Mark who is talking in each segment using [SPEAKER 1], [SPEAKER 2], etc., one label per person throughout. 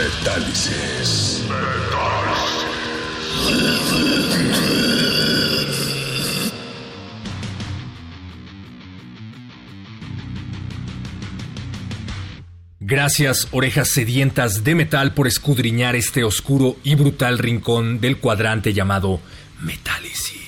[SPEAKER 1] Metálisis.
[SPEAKER 2] Gracias, orejas sedientas de metal, por escudriñar este oscuro y brutal rincón del cuadrante llamado Metálisis.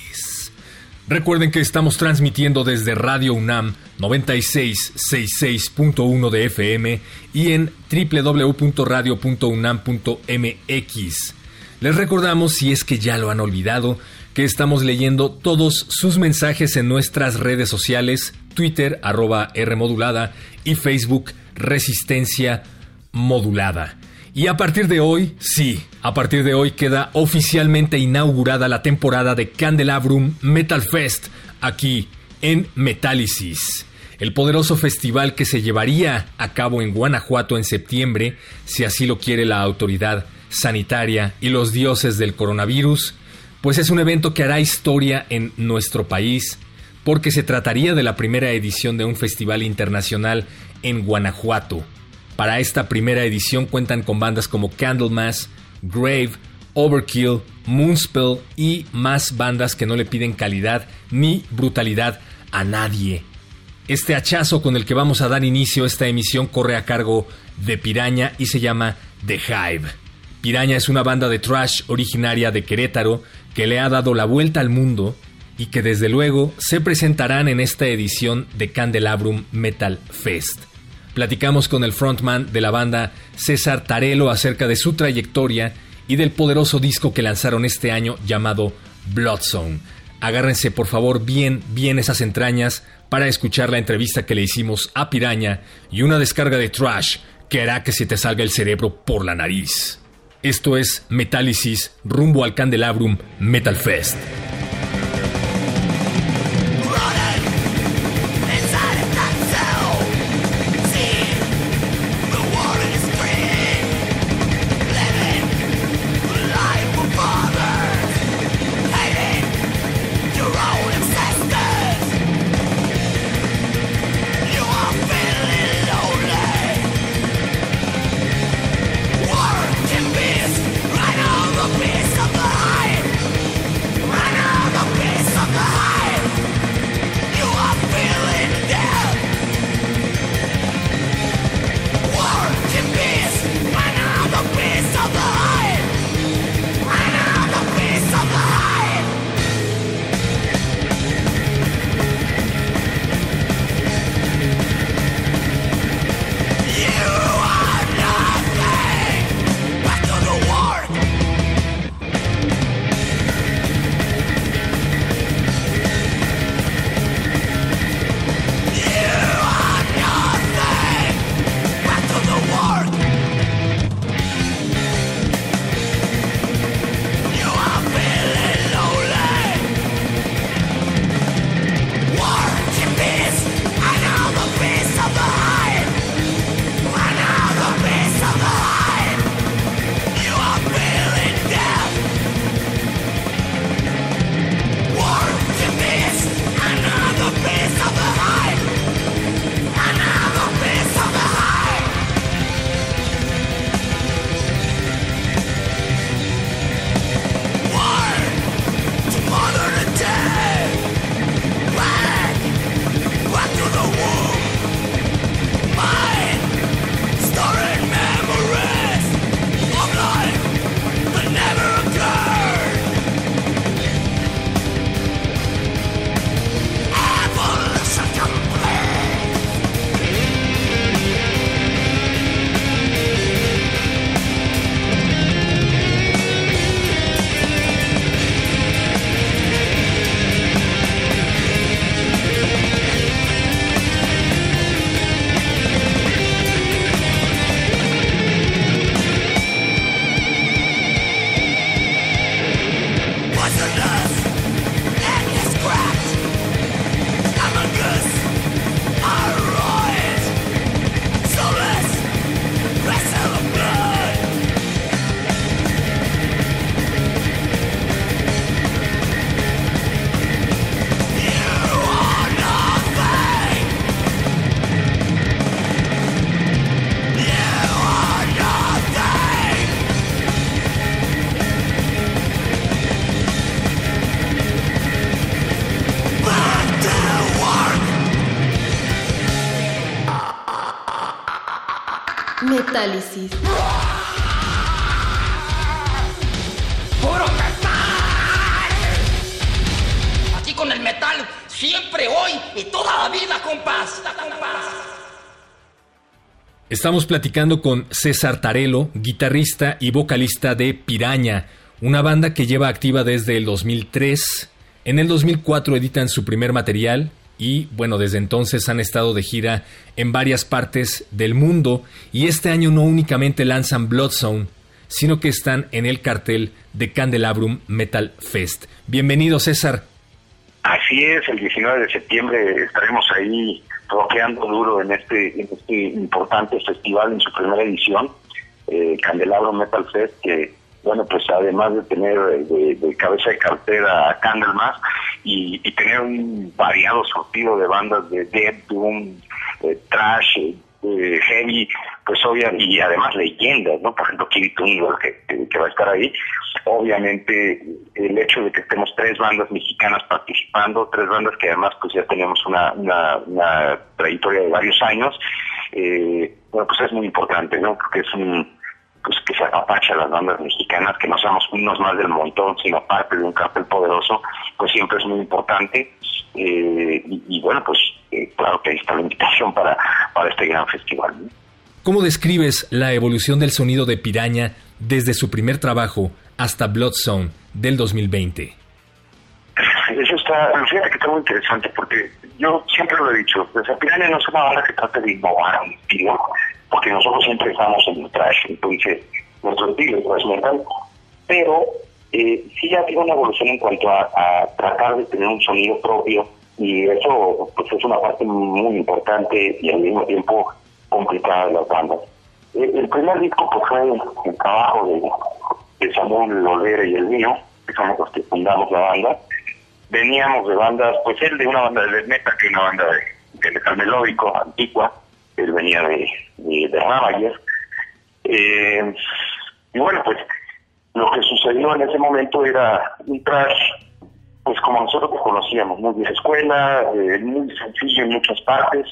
[SPEAKER 2] Recuerden que estamos transmitiendo desde Radio UNAM 9666.1 de FM y en www.radio.unam.mx. Les recordamos, si es que ya lo han olvidado, que estamos leyendo todos sus mensajes en nuestras redes sociales, Twitter, arroba Rmodulada y Facebook, Resistencia Modulada. Y a partir de hoy, sí, a partir de hoy queda oficialmente inaugurada la temporada de Candelabrum Metal Fest aquí en Metálisis, el poderoso festival que se llevaría a cabo en Guanajuato en septiembre, si así lo quiere la autoridad sanitaria y los dioses del coronavirus, pues es un evento que hará historia en nuestro país, porque se trataría de la primera edición de un festival internacional en Guanajuato. Para esta primera edición cuentan con bandas como Candlemas, Grave, Overkill, Moonspell y más bandas que no le piden calidad ni brutalidad a nadie. Este hachazo con el que vamos a dar inicio a esta emisión corre a cargo de Piraña y se llama The Hive. Piraña es una banda de trash originaria de Querétaro que le ha dado la vuelta al mundo y que desde luego se presentarán en esta edición de Candelabrum Metal Fest. Platicamos con el frontman de la banda César Tarelo acerca de su trayectoria y del poderoso disco que lanzaron este año llamado Bloodzone. Agárrense por favor bien, bien esas entrañas para escuchar la entrevista que le hicimos a Piraña y una descarga de trash que hará que se te salga el cerebro por la nariz. Esto es Metálisis rumbo al Candelabrum Metal Fest. Estamos platicando con César Tarelo, guitarrista y vocalista de Piraña, una banda que lleva activa desde el 2003. En el 2004 editan su primer material y bueno, desde entonces han estado de gira en varias partes del mundo y este año no únicamente lanzan Bloodzone, sino que están en el cartel de Candelabrum Metal Fest. Bienvenido César.
[SPEAKER 3] Así es, el 19 de septiembre estaremos ahí rockeando duro en este, este importante festival en su primera edición, eh, Candelabro Metal Fest, que bueno, pues además de tener de, cabeza de cartera a Candlemas y, y, tener un variado surtido de bandas de Dead, Doom, eh, Trash, eh, Heavy, pues obvia, y además leyendas, ¿no? Por ejemplo, Kiri que, que va a estar ahí. Obviamente, el hecho de que estemos tres bandas mexicanas participando, tres bandas que además pues ya tenemos una, una, trayectoria de varios años, eh, bueno, pues es muy importante, ¿no? Porque es un pues que se apapacha a las bandas mexicanas, que no seamos unos más del montón, sino parte de un cartel poderoso, pues siempre es muy importante. Eh, y, bueno, pues eh, claro que ahí está la invitación para, para este gran festival.
[SPEAKER 2] ¿Cómo describes la evolución del sonido de Piraña desde su primer trabajo hasta Bloodzone del 2020?
[SPEAKER 3] Eso está, fíjate que está muy interesante porque yo siempre lo he dicho, pues, Piraña no es una banda que trate de innovar un estilo, porque nosotros siempre estamos en el trash, entonces nuestro estilo es metal, pero eh, sí ha habido una evolución en cuanto a, tratar de tener un sonido propio y eso pues es una parte muy importante y al mismo tiempo complicada de las bandas. Eh, el, primer disco pues, fue el trabajo de, de Samuel Lolera y el mío, que somos los que fundamos la banda. Veníamos de bandas, pues él de una banda de metal, que una banda de, de metal melódico, antigua, él venía de, de, de eh, y bueno, pues lo que sucedió en ese momento era un trash, pues como nosotros lo conocíamos, muy de escuela, eh, muy sencillo en muchas partes,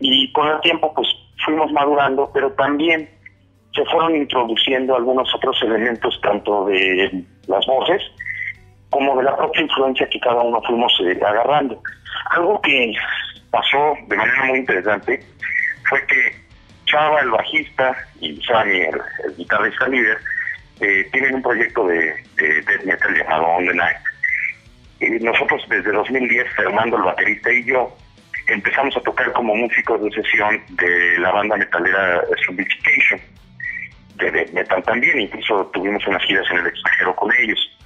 [SPEAKER 3] y con el tiempo pues fuimos madurando, pero también se fueron introduciendo algunos otros elementos, tanto de las voces como de la propia influencia que cada uno fuimos eh, agarrando. Algo que pasó de manera muy interesante fue que Chava, el bajista, y Sammy, el, guitarrista líder, eh, tienen un proyecto de, de death metal llamado On the Night. Y nosotros desde 2010, Fernando, el baterista y yo, empezamos a tocar como músicos de sesión de la banda metalera Sophistication, de death metal también, incluso tuvimos unas giras en el extranjero con ellos.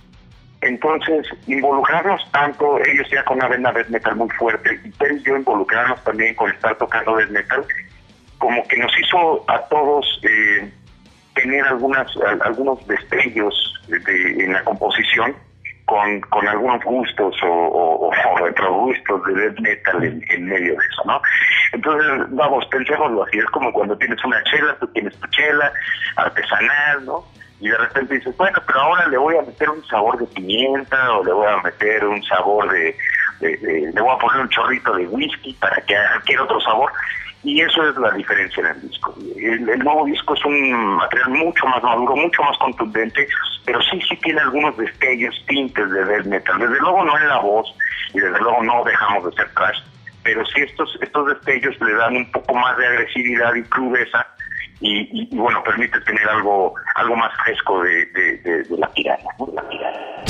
[SPEAKER 3] Entonces, involucrarnos tanto, ellos ya con una banda death metal muy fuerte, y yo involucrarnos también con estar tocando death metal, como que nos hizo a todos eh, tener algunas algunos destellos de, en la composición con, con algunos gustos o, o, o gustos de death metal en, medio de eso, ¿no? Entonces, vamos, pensémoslo así, es como cuando tienes una chela, tú tienes tu chela artesanal, ¿no? Y de repente dices, bueno, pero ahora le voy a meter un sabor de pimienta o le voy a meter un sabor de, le voy a poner un chorrito de whisky para que adquiera otro sabor y eso es la diferencia en el disco. El, nuevo disco es un material mucho más maduro, mucho más contundente, pero sí, sí tiene algunos destellos, tintes de death metal. Desde luego no en la voz, y desde luego no dejamos de ser trash, pero sí estos, estos destellos le dan un poco más de agresividad y crudeza, y, bueno, permite tener algo algo más fresco de, la. La tirada.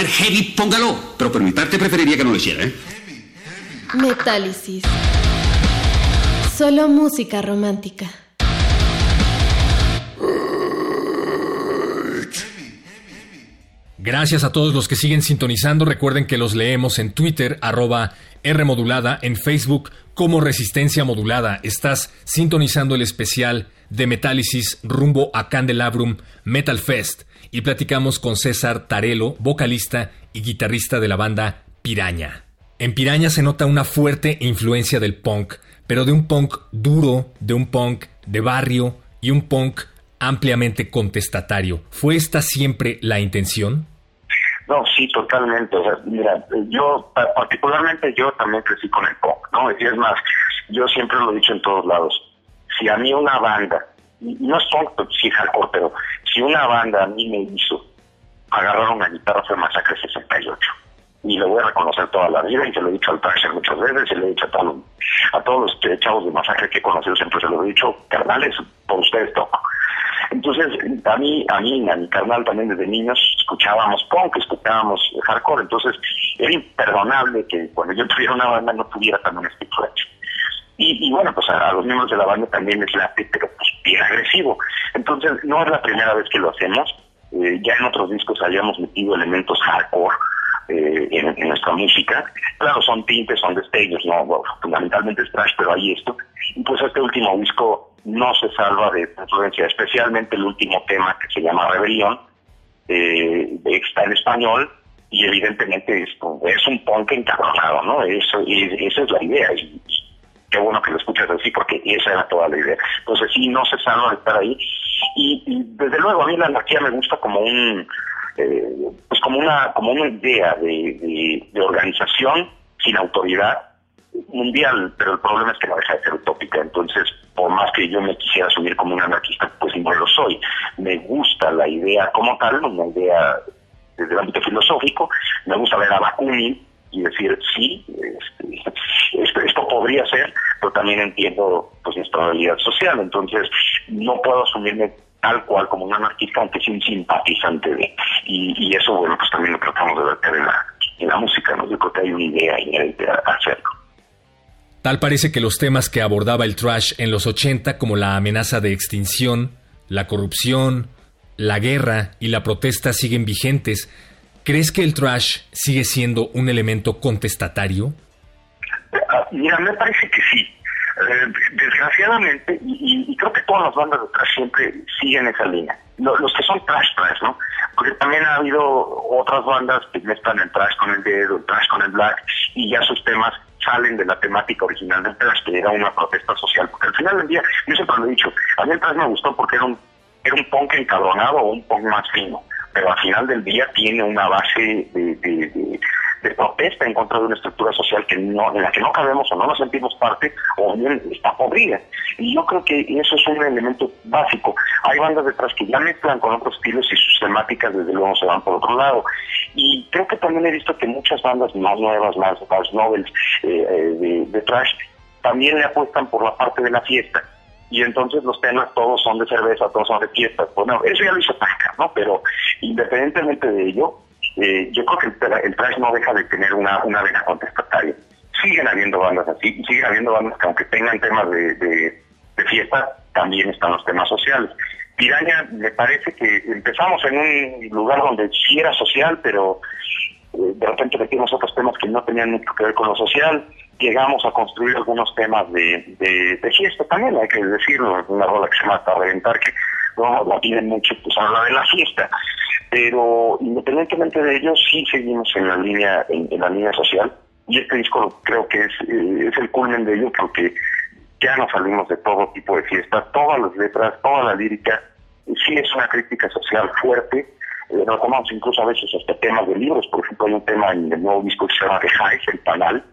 [SPEAKER 4] Poner heavy, póngalo. Pero por mi parte preferiría que no lo hiciera, ¿eh?
[SPEAKER 5] Metálisis. Solo música romántica.
[SPEAKER 2] Gracias a todos los que siguen sintonizando. Recuerden que los leemos en Twitter, arroba Rmodulada, en Facebook como Resistencia Modulada. Estás sintonizando el especial de Metálisis rumbo a Candelabrum Metal Fest y platicamos con César Tarelo, vocalista y guitarrista de la banda Piraña. En Piraña se nota una fuerte influencia del punk, pero de un punk duro, de un punk de barrio y un punk ampliamente contestatario. ¿Fue esta siempre la intención?
[SPEAKER 3] No, sí, totalmente. O sea, mira, yo, particularmente yo también crecí con el punk, ¿no? Y es más, yo siempre lo he dicho en todos lados. Si a mí una banda, no es punk, sí hardcore, pero si una banda a mí me hizo agarrar una guitarra fue Masacre 68. Y lo voy a reconocer toda la vida, y se lo he dicho al Traxxer muchas veces, y le he dicho a, todos, a todos los chavos de Masacre que he conocido, se lo he dicho, carnales, por ustedes toco. Entonces, a mí, a mí, a mi carnal también desde niños escuchábamos punk, escuchábamos hardcore, entonces era imperdonable que cuando yo tuviera una banda no tuviera también este influencia. Y, y, bueno, pues a, los miembros de la banda también les late, pero pues bien agresivo. Entonces, no es la primera vez que lo hacemos. Eh, ya en otros discos habíamos metido elementos hardcore eh, en, nuestra música. Claro, son tintes, son destellos, ¿no? fundamentalmente es trash, pero hay esto. Y pues este último disco no se salva de influencia, especialmente el último tema que se llama Rebelión, eh, está en español y evidentemente esto es un punk encabronado, ¿no? Eso, esa es la idea. Y, qué bueno que lo escuchas así porque esa era toda la idea. Entonces sí, no salva de estar ahí. Y, desde luego a mí la anarquía me gusta como un, eh, pues como una, como una idea de, de organización sin autoridad mundial, pero el problema es que no deja de ser utópica. Entonces, por más que yo me quisiera asumir como un anarquista, pues no lo soy. Me gusta la idea como tal, una idea desde el ámbito filosófico, me gusta ver a Bakunin y decir, sí, este, esto, podría ser, pero también entiendo pues nuestra realidad social. Entonces, no puedo asumirme tal cual como un anarquista, aunque sí un simpatizante de. Y, eso, bueno, pues también lo tratamos de ver en la, en la música, ¿no? Yo que hay una idea inherente a hacerlo.
[SPEAKER 2] Tal parece que los temas que abordaba el trash en los 80 como la amenaza de extinción, la corrupción, la guerra y la protesta siguen vigentes. ¿Crees que el trash sigue siendo un elemento contestatario?
[SPEAKER 3] Ah, mira, me parece que sí. Eh, desgraciadamente, y, creo que todas las bandas de trash siempre siguen esa línea. Los, que son trash trash, ¿no? Porque también ha habido otras bandas que mezclan el trash con el dedo, el trash con el black, y ya sus temas salen de la temática original del trash, que era una protesta social. Porque al final del día, yo siempre lo he dicho, a mí el trash me gustó porque era un, era un punk encabronado o un punk más fino, pero al final del día tiene una base de, de, protesta en contra de una estructura social que no, en la que no cabemos o no nos sentimos parte o bien está podrida. Y yo creo que eso es un elemento básico. Hay bandas detrás que ya mezclan con otros estilos y sus temáticas desde luego se van por otro lado. Y creo que también he visto que muchas bandas más nuevas, más, más novels eh, eh, de, de trash, también le apuestan por la parte de la fiesta y entonces los temas todos son de cerveza, todos son de fiestas. Bueno, eso ya lo hizo Paca, ¿no? Pero independientemente de ello, eh, yo creo que el, el, trash no deja de tener una, una vena contestataria. Siguen habiendo bandas así, siguen habiendo bandas que aunque tengan temas de, de, de fiesta, también están los temas sociales. Piraña, me parece que empezamos en un lugar donde sí era social, pero eh, de repente metimos otros temas que no tenían mucho que ver con lo social, llegamos a construir algunos temas de, de, fiesta también, hay que decirlo, una rola que se llama Para Reventar, que no la piden mucho, pues habla de la fiesta, pero independientemente de ello, sí seguimos en la línea, en, la línea social, y este disco creo que es, eh, es el culmen de ello, porque ya nos salimos de todo tipo de fiesta, todas las letras, toda la lírica, sí es una crítica social fuerte, eh, retomamos incluso a veces hasta temas de libros, por ejemplo hay un tema en el nuevo disco que se llama Hive, el panal,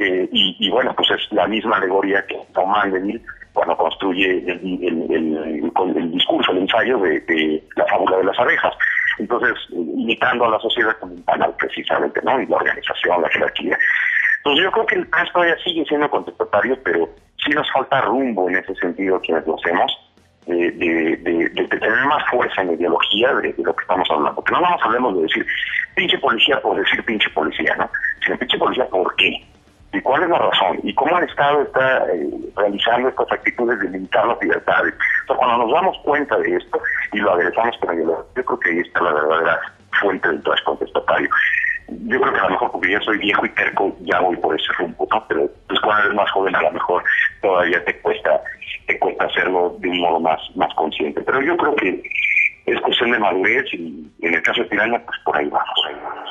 [SPEAKER 3] eh, y, bueno, pues es la misma alegoría que Tomás Deville cuando construye el, el, el, discurso, el ensayo de, la fábula de las abejas. entonces imitando a la sociedad convencional precisamente, ¿no? Y la organización, la jerarquía. Entonces yo creo que el PAS todavía sigue siendo contestatario, pero sí nos falta rumbo en ese sentido quienes lo hacemos, de, de, tener más fuerza en la ideología de, lo que estamos hablando. Porque no nos hablemos de decir pinche policía por decir pinche policía, ¿no? Sino pinche policía por qué. ¿Y cuál es la razón? ¿Y cómo el Estado está eh, realizando estas actitudes de limitar las libertades? Cuando nos damos cuenta de esto y lo aderezamos con el yo creo que ahí está la verdadera fuente del trash contestatario. Yo creo que a lo mejor porque yo soy viejo y terco, ya voy por ese rumbo, ¿no? Pero pues cuando eres más joven a lo mejor todavía te cuesta, te cuesta hacerlo de un modo más, más consciente. Pero yo creo que es cuestión de madurez y en el caso de Piraña, pues por ahí vamos. Ahí vamos.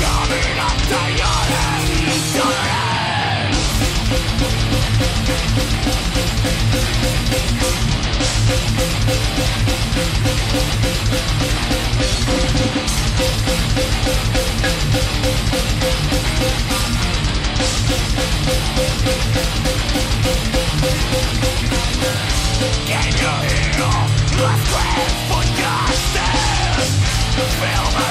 [SPEAKER 6] Can you hear the screams for justice? Feel the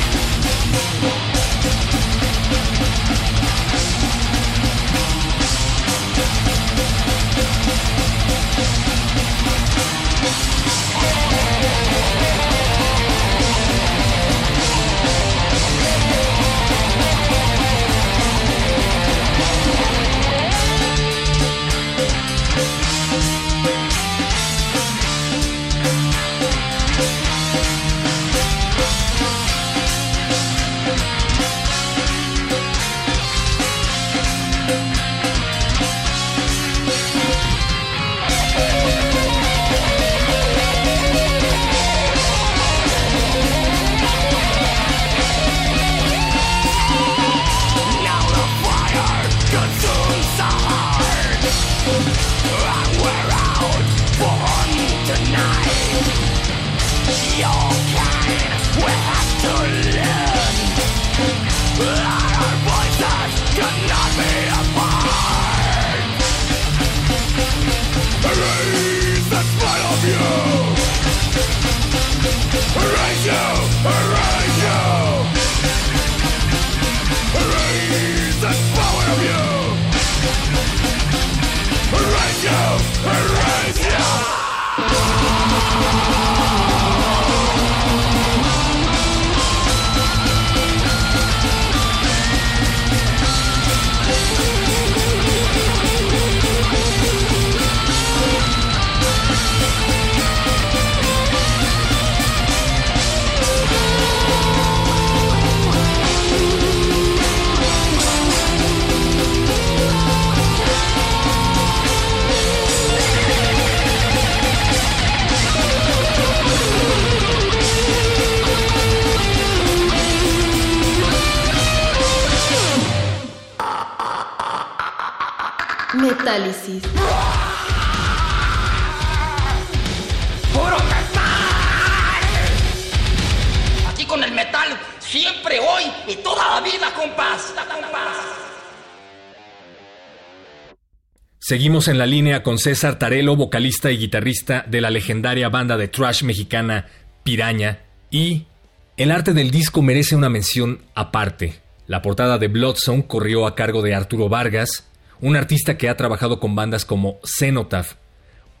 [SPEAKER 2] Seguimos en la línea con César Tarelo, vocalista y guitarrista de la legendaria banda de trash mexicana Piraña. Y el arte del disco merece una mención aparte. La portada de Bloodzone corrió a cargo de Arturo Vargas, un artista que ha trabajado con bandas como Cenotaph.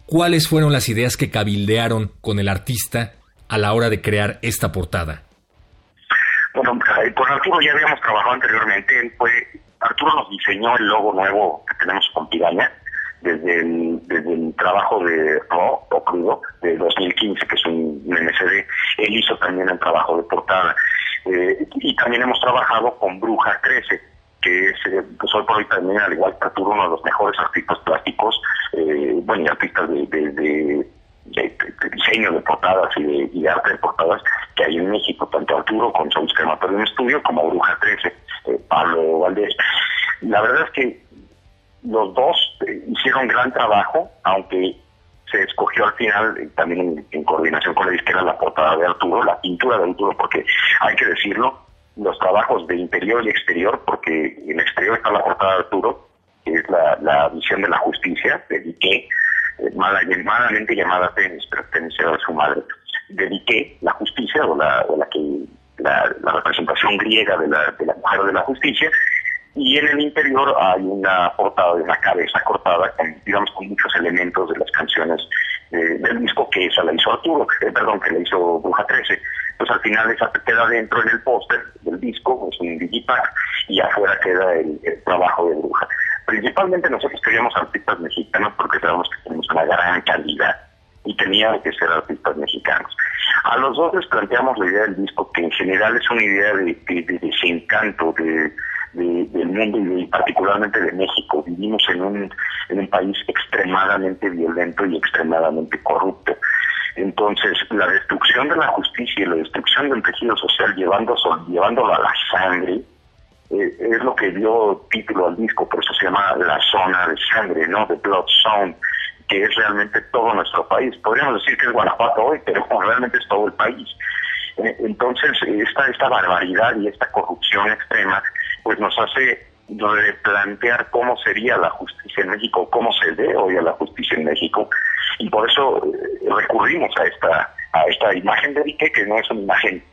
[SPEAKER 2] ¿Cuáles fueron las ideas que cabildearon con el artista a la hora de crear esta portada?
[SPEAKER 3] Bueno, eh, con Arturo ya habíamos trabajado anteriormente. Arturo nos diseñó el logo nuevo que tenemos con Piraña desde el, desde el trabajo de Raw o Crudo de 2015, que es un, MCD. Él hizo también el trabajo de portada. Eh, y también hemos trabajado con Bruja 13, que es, eh, pues hoy por hoy también, al igual que Arturo, uno de los mejores artistas plásticos, eh, bueno, y artistas de, de, diseño de portadas y de, arte de portadas que hay en México, tanto Arturo con su en estudio como Bruja 13, Pablo Valdés. La verdad es que los dos hicieron gran trabajo, aunque se escogió al final, eh, también en, coordinación con la disquera, la portada de Arturo, la pintura de Arturo, porque hay que decirlo, los trabajos de interior y exterior, porque en exterior está la portada de Arturo, que es la, visión de la justicia, dediqué, eh, malamente llamada tenis, pero tenis era de su madre, dediqué la justicia o la, o la que la, representación griega de la, de la mujer de la justicia, y en el interior hay una portada de una cabeza cortada con, digamos, con muchos elementos de las canciones del disco que esa la hizo Arturo, eh, perdón, que la hizo Bruja 13. Pues al final esa queda dentro en el póster del disco, es un digipack, y afuera queda el, trabajo de Bruja. Principalmente nosotros queríamos artistas mexicanos porque sabemos que tenemos una gran calidad y tenían que ser artistas mexicanos. A los dos les planteamos la idea del disco, que en general es una idea de, de, de desencanto, de del mundo y particularmente de México. Vivimos en un, en un país extremadamente violento y extremadamente corrupto. Entonces, la destrucción de la justicia y la destrucción del tejido social llevando, llevándolo a la sangre eh, es lo que dio título al disco, por eso se llama La Zona de Sangre, ¿no? The Blood Zone, que es realmente todo nuestro país. Podríamos decir que es Guanajuato hoy, pero realmente es todo el país. Eh, entonces, esta, esta barbaridad y esta corrupción extrema pues nos hace replantear cómo sería la justicia en México, cómo se ve hoy a la justicia en México, y por eso eh, recurrimos a esta a esta imagen de Dique, que no es una imagen,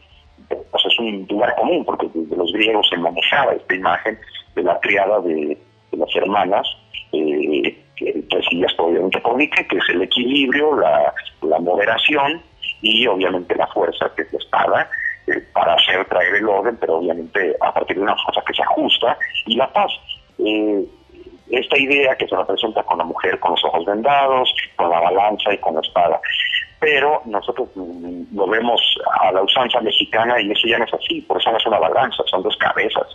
[SPEAKER 3] pues es un lugar común, porque desde los griegos se manejaba esta imagen de la triada de, las hermanas, eh, presididas obviamente por Dique, que es el equilibrio, la, la moderación y obviamente la fuerza, que es la espada, eh, para hacer traer el orden, pero obviamente a partir de una fuerza que se ajusta, y la paz. Eh, esta idea que se representa con la mujer con los ojos vendados, con la balanza y con la espada. Pero nosotros mm, lo vemos a la usanza mexicana y eso ya no es así, por eso no es una balanza, son dos cabezas.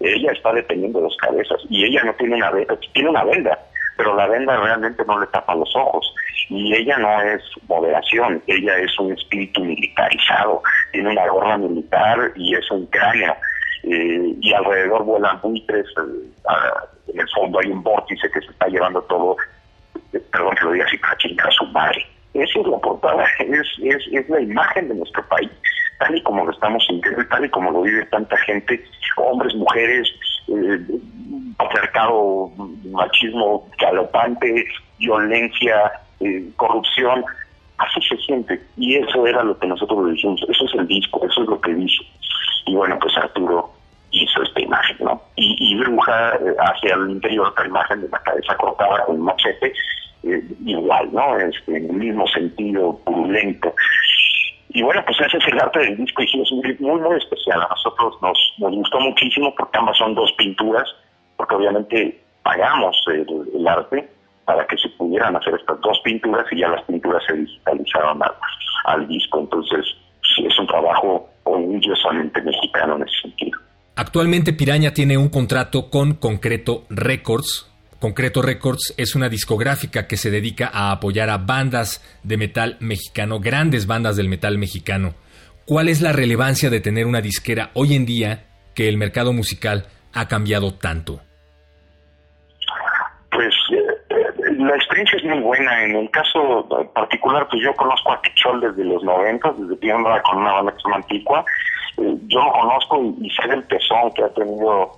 [SPEAKER 3] Ella está dependiendo de dos cabezas y ella no tiene una tiene una venda, pero la venda realmente no le tapa los ojos. Y ella no es moderación, ella es un espíritu militarizado, tiene una gorra militar y es un cráneo. Eh, y alrededor vuelan buitres, eh, en el fondo hay un vórtice que se está llevando todo, eh, perdón que lo diga así, para chingar a su madre. Esa es la portada, es, es, es la imagen de nuestro país, tal y como lo estamos sintiendo, tal y como lo vive tanta gente, hombres, mujeres, eh, patriarcado, machismo galopante, violencia, corrupción, así se siente. Y eso era lo que nosotros le dijimos, eso es el disco, eso es lo que dice. Y bueno, pues Arturo hizo esta imagen, ¿no? Y, Bruja eh, hacia el interior otra imagen de la cabeza cortada con machete, eh, igual, ¿no? Este, en el mismo sentido, purulento. Y bueno, pues ese es el arte del disco y es muy, muy especial. A nosotros nos, nos gustó muchísimo porque ambas son dos pinturas, porque obviamente pagamos el arte, para que se pudieran hacer estas dos pinturas y ya las pinturas se digitalizaron al, disco. Entonces, sí, es un trabajo orgullosamente mexicano en ese sentido.
[SPEAKER 2] Actualmente Piraña tiene un contrato con Concreto Records. Concreto Records es una discográfica que se dedica a apoyar a bandas de metal mexicano, grandes bandas del metal mexicano. ¿Cuál es la relevancia de tener una disquera hoy en día que el mercado musical ha cambiado tanto?
[SPEAKER 3] la experiencia es muy buena. En el caso particular, pues yo conozco a Tichol desde los 90, desde que con una banda que Antigua. eh, yo lo conozco y, sé del tesón que ha tenido,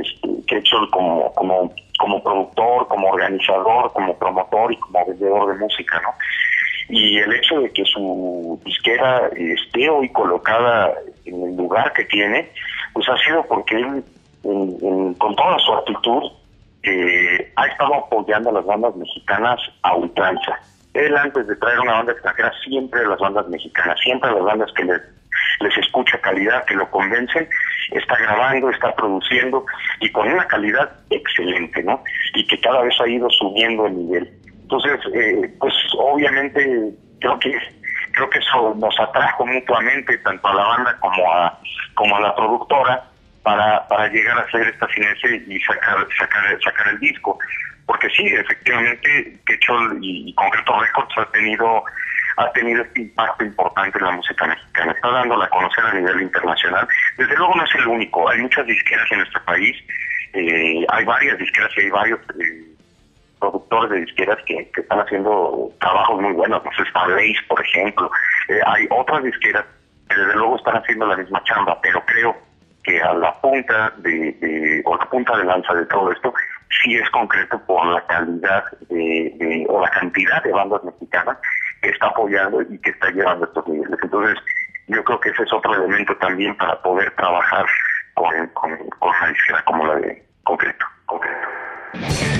[SPEAKER 3] este, hecho como, como, como productor, como organizador, como promotor y como vendedor de música, ¿no? Y el hecho de que su disquera esté hoy colocada en el lugar que tiene, pues ha sido porque él, con toda su actitud, eh, ha estado apoyando a las bandas mexicanas a ultranza. Él antes de traer una banda extranjera siempre las bandas mexicanas, siempre las bandas que les, les escucha calidad, que lo convencen, está grabando, está produciendo y con una calidad excelente, ¿no? Y que cada vez ha ido subiendo el nivel. Entonces, eh, pues obviamente creo que creo que eso nos atrajo mutuamente tanto a la banda como a como a la productora para, para llegar a hacer esta sinergia y sacar, sacar, sacar el disco. Porque sí, efectivamente, Quechol y, Concreto Records ha tenido ha tenido este impacto importante en la música mexicana, está dándola a conocer a nivel internacional. Desde luego no es el único, hay muchas disqueras en nuestro país, eh, hay varias disqueras y hay varios eh, productores de disqueras que, están haciendo trabajos muy buenos, no sé, Starlace, por ejemplo, eh, hay otras disqueras que desde luego están haciendo la misma chamba, pero creo que a la punta de, o la punta de lanza de todo esto sí es concreto por la calidad de, o la cantidad de bandas mexicanas que está apoyando y que está llevando estos niveles. Entonces, yo creo que ese es otro elemento también para poder trabajar con, con, con una disquera como la de concreto. concreto.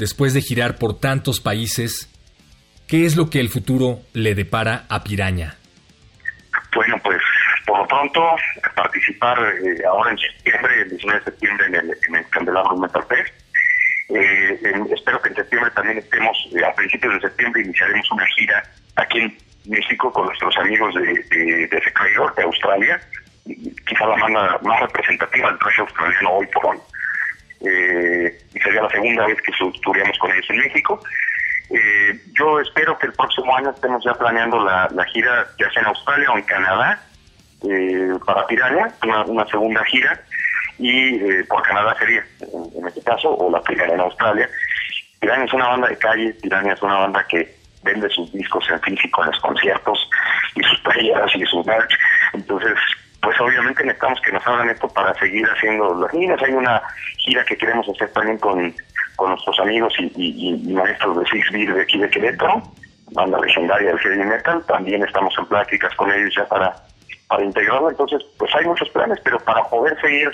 [SPEAKER 2] después de girar por tantos países, ¿qué es lo que el futuro le depara a Piraña?
[SPEAKER 3] Bueno, pues por lo pronto participar eh, ahora en septiembre, el 19 de septiembre en el, en el Candelabro Metal Fest. Eh, espero que en septiembre también estemos, eh, a principios de septiembre iniciaremos una gira aquí en México con nuestros amigos de, de, de The Creator, de Australia, quizá la banda más representativa del trash australiano hoy por hoy. Eh, y sería la segunda vez que estudiamos con ellos en México. Eh, yo espero que el próximo año estemos ya planeando la, gira, ya sea en Australia o en Canadá, eh, para Piraña, una, segunda gira, y eh, por Canadá sería, en, en este caso, o la primera en Australia. Piraña es una banda de calle, Piraña es una banda que vende sus discos en físico en los conciertos, y sus playeras y sus merch. Entonces, pues obviamente necesitamos que nos hagan esto para seguir haciendo las líneas. Hay una gira que queremos hacer también con, con nuestros amigos y, y- maestros de Six Beat de aquí de Querétaro, banda legendaria del heavy metal. También estamos en pláticas con ellos ya para, para integrarlo. Entonces, pues hay muchos planes, pero para poder seguir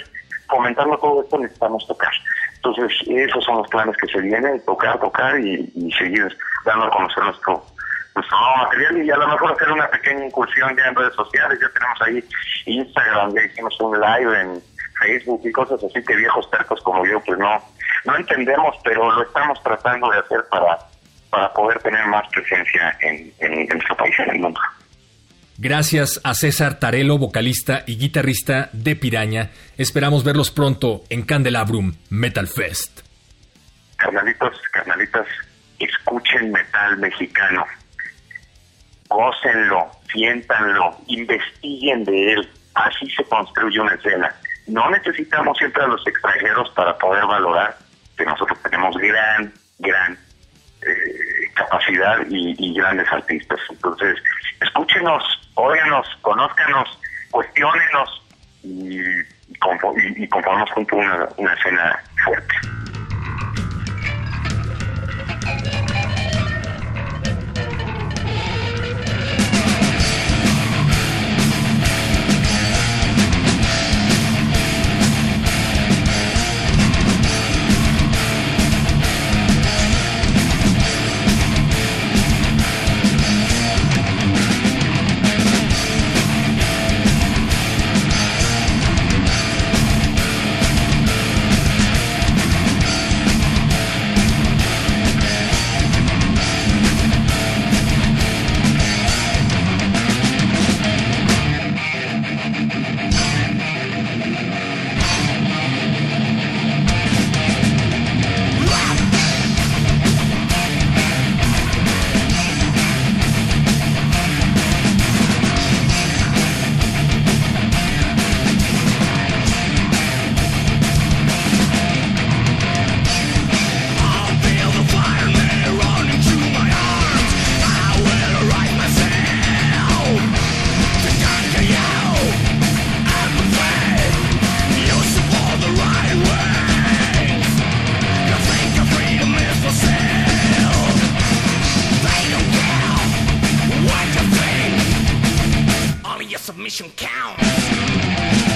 [SPEAKER 3] fomentando todo esto necesitamos tocar. Entonces, esos son los planes que se vienen, tocar, tocar y, y seguir dando a conocer nuestro nuestro nuevo material y a lo mejor hacer una pequeña incursión ya en redes sociales. Ya tenemos ahí Instagram, ya hicimos un live en Facebook y cosas así que viejos tercos como yo pues no no entendemos, pero lo estamos tratando de hacer para para poder tener más presencia en, en, en nuestro país, en el mundo.
[SPEAKER 2] Gracias a César Tarelo, vocalista y guitarrista de Piraña. Esperamos verlos pronto en Candelabrum Metal Fest.
[SPEAKER 3] Carnalitos, carnalitas, escuchen metal mexicano. Gócenlo, siéntanlo, investiguen de él. Así se construye una escena. No necesitamos siempre a los extranjeros para poder valorar que nosotros tenemos gran, gran eh, capacidad y, grandes artistas. Entonces, escúchenos, óiganos, conózcanos, cuestionenos y, y, junto una, una escena fuerte.
[SPEAKER 7] mission counts.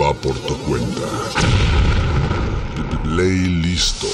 [SPEAKER 8] Va por tu cuenta. Play listo.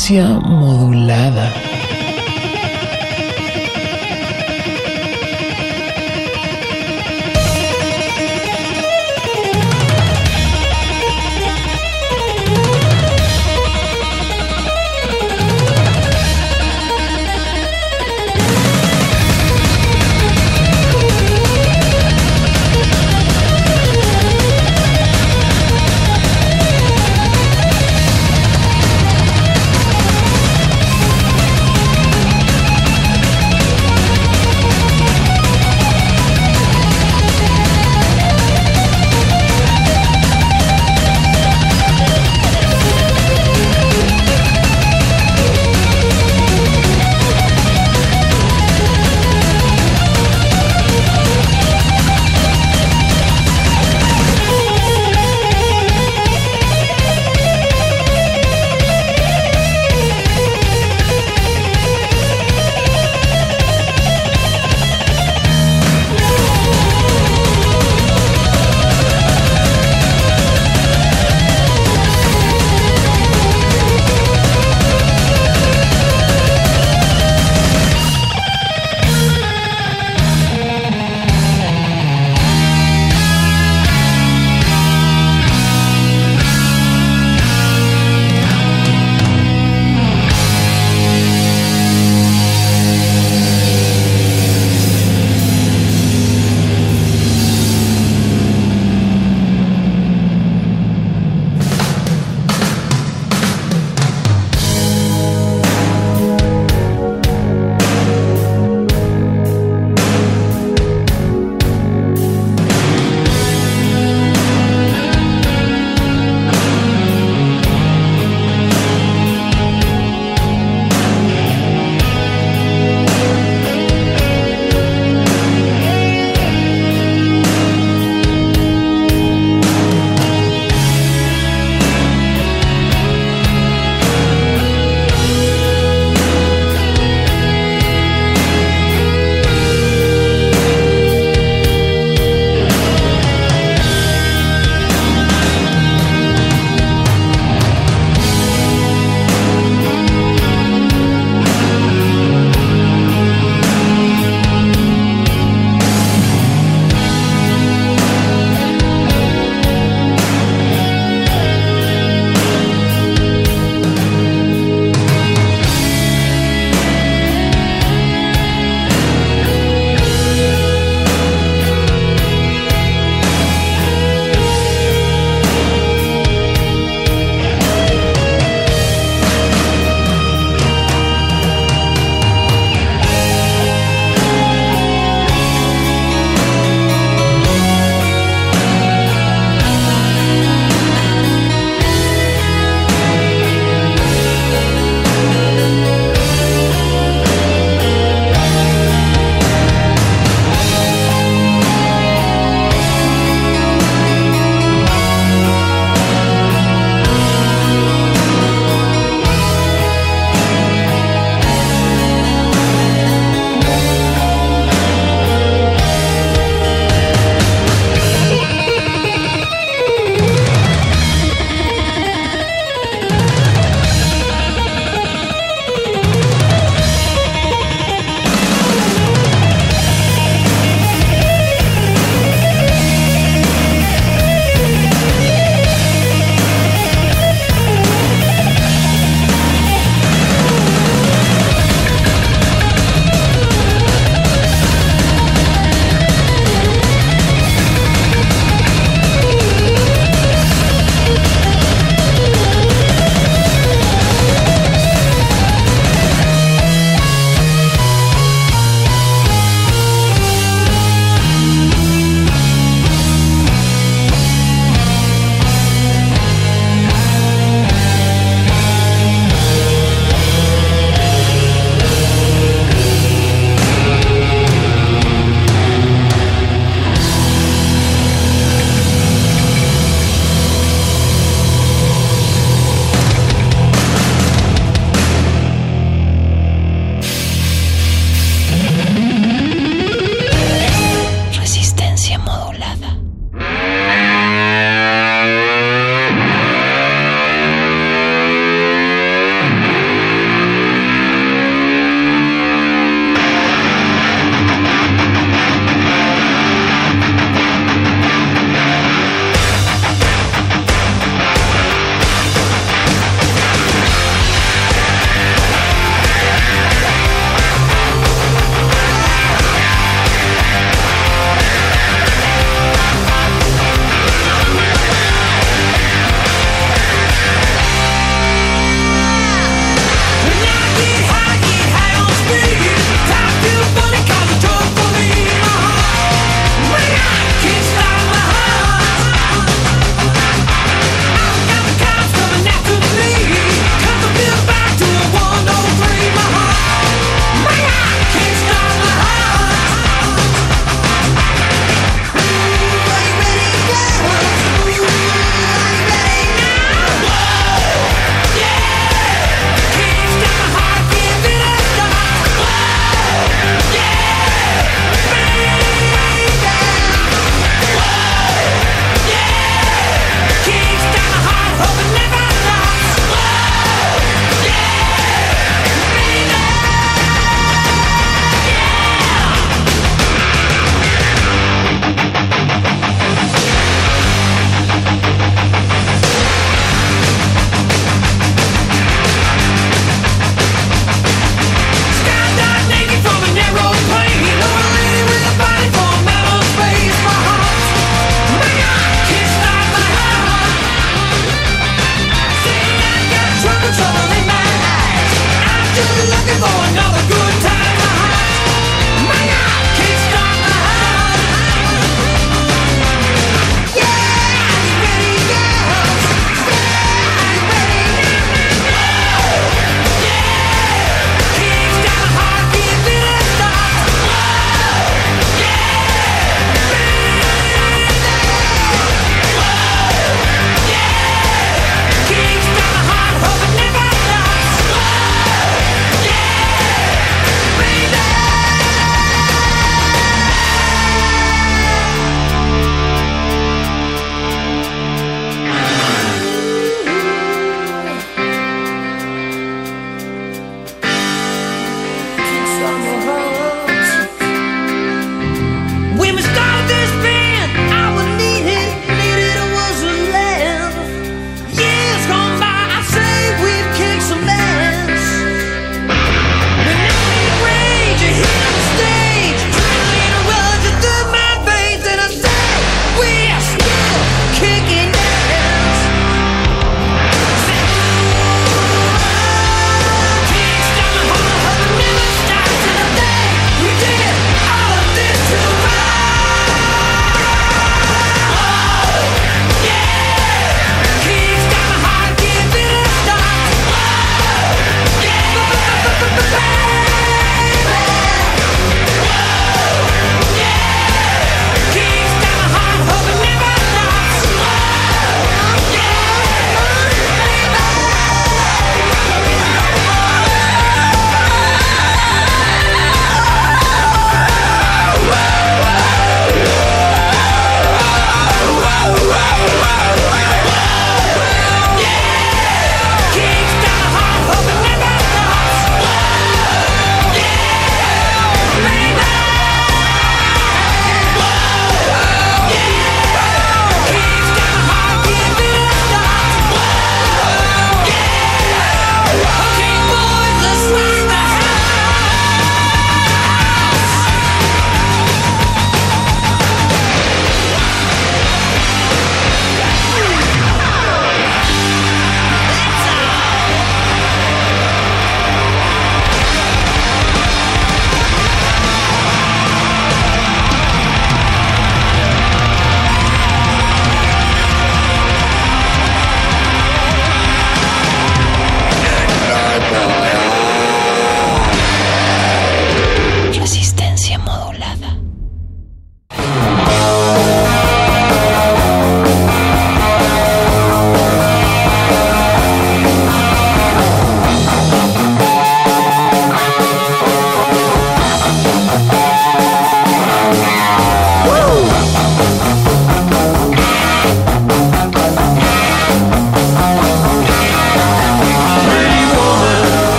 [SPEAKER 9] Resistencia